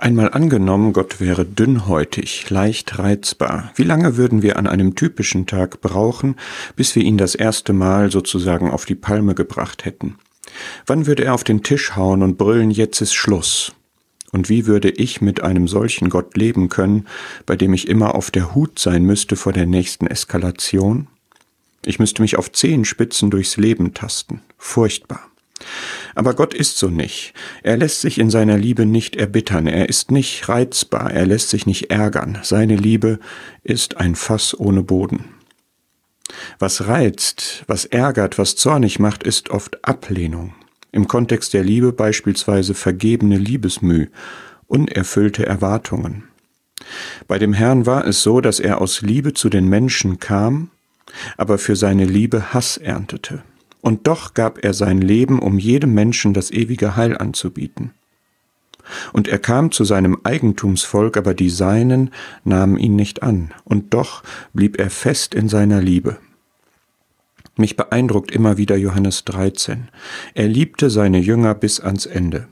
Einmal angenommen, Gott wäre dünnhäutig, leicht reizbar. Wie lange würden wir an einem typischen Tag brauchen, bis wir ihn das erste Mal sozusagen auf die Palme gebracht hätten? Wann würde er auf den Tisch hauen und brüllen, jetzt ist Schluss? Und wie würde ich mit einem solchen Gott leben können, bei dem ich immer auf der Hut sein müsste vor der nächsten Eskalation? Ich müsste mich auf Zehenspitzen durchs Leben tasten. Furchtbar. Aber Gott ist so nicht. Er lässt sich in seiner Liebe nicht erbittern, er ist nicht reizbar, er lässt sich nicht ärgern. Seine Liebe ist ein Fass ohne Boden. Was reizt, was ärgert, was zornig macht, ist oft Ablehnung. Im Kontext der Liebe beispielsweise vergebene Liebesmüh, unerfüllte Erwartungen. Bei dem Herrn war es so, dass er aus Liebe zu den Menschen kam, aber für seine Liebe Hass erntete und doch gab er sein Leben, um jedem Menschen das ewige Heil anzubieten. Und er kam zu seinem Eigentumsvolk, aber die Seinen nahmen ihn nicht an, und doch blieb er fest in seiner Liebe. Mich beeindruckt immer wieder Johannes 13. Er liebte seine Jünger bis ans Ende.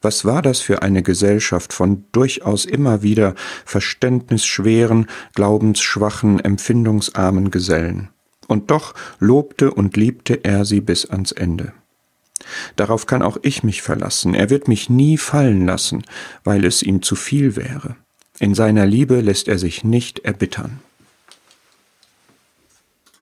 Was war das für eine Gesellschaft von durchaus immer wieder verständnisschweren, glaubensschwachen, empfindungsarmen Gesellen? Und doch lobte und liebte er sie bis ans Ende. Darauf kann auch ich mich verlassen, er wird mich nie fallen lassen, weil es ihm zu viel wäre. In seiner Liebe lässt er sich nicht erbittern.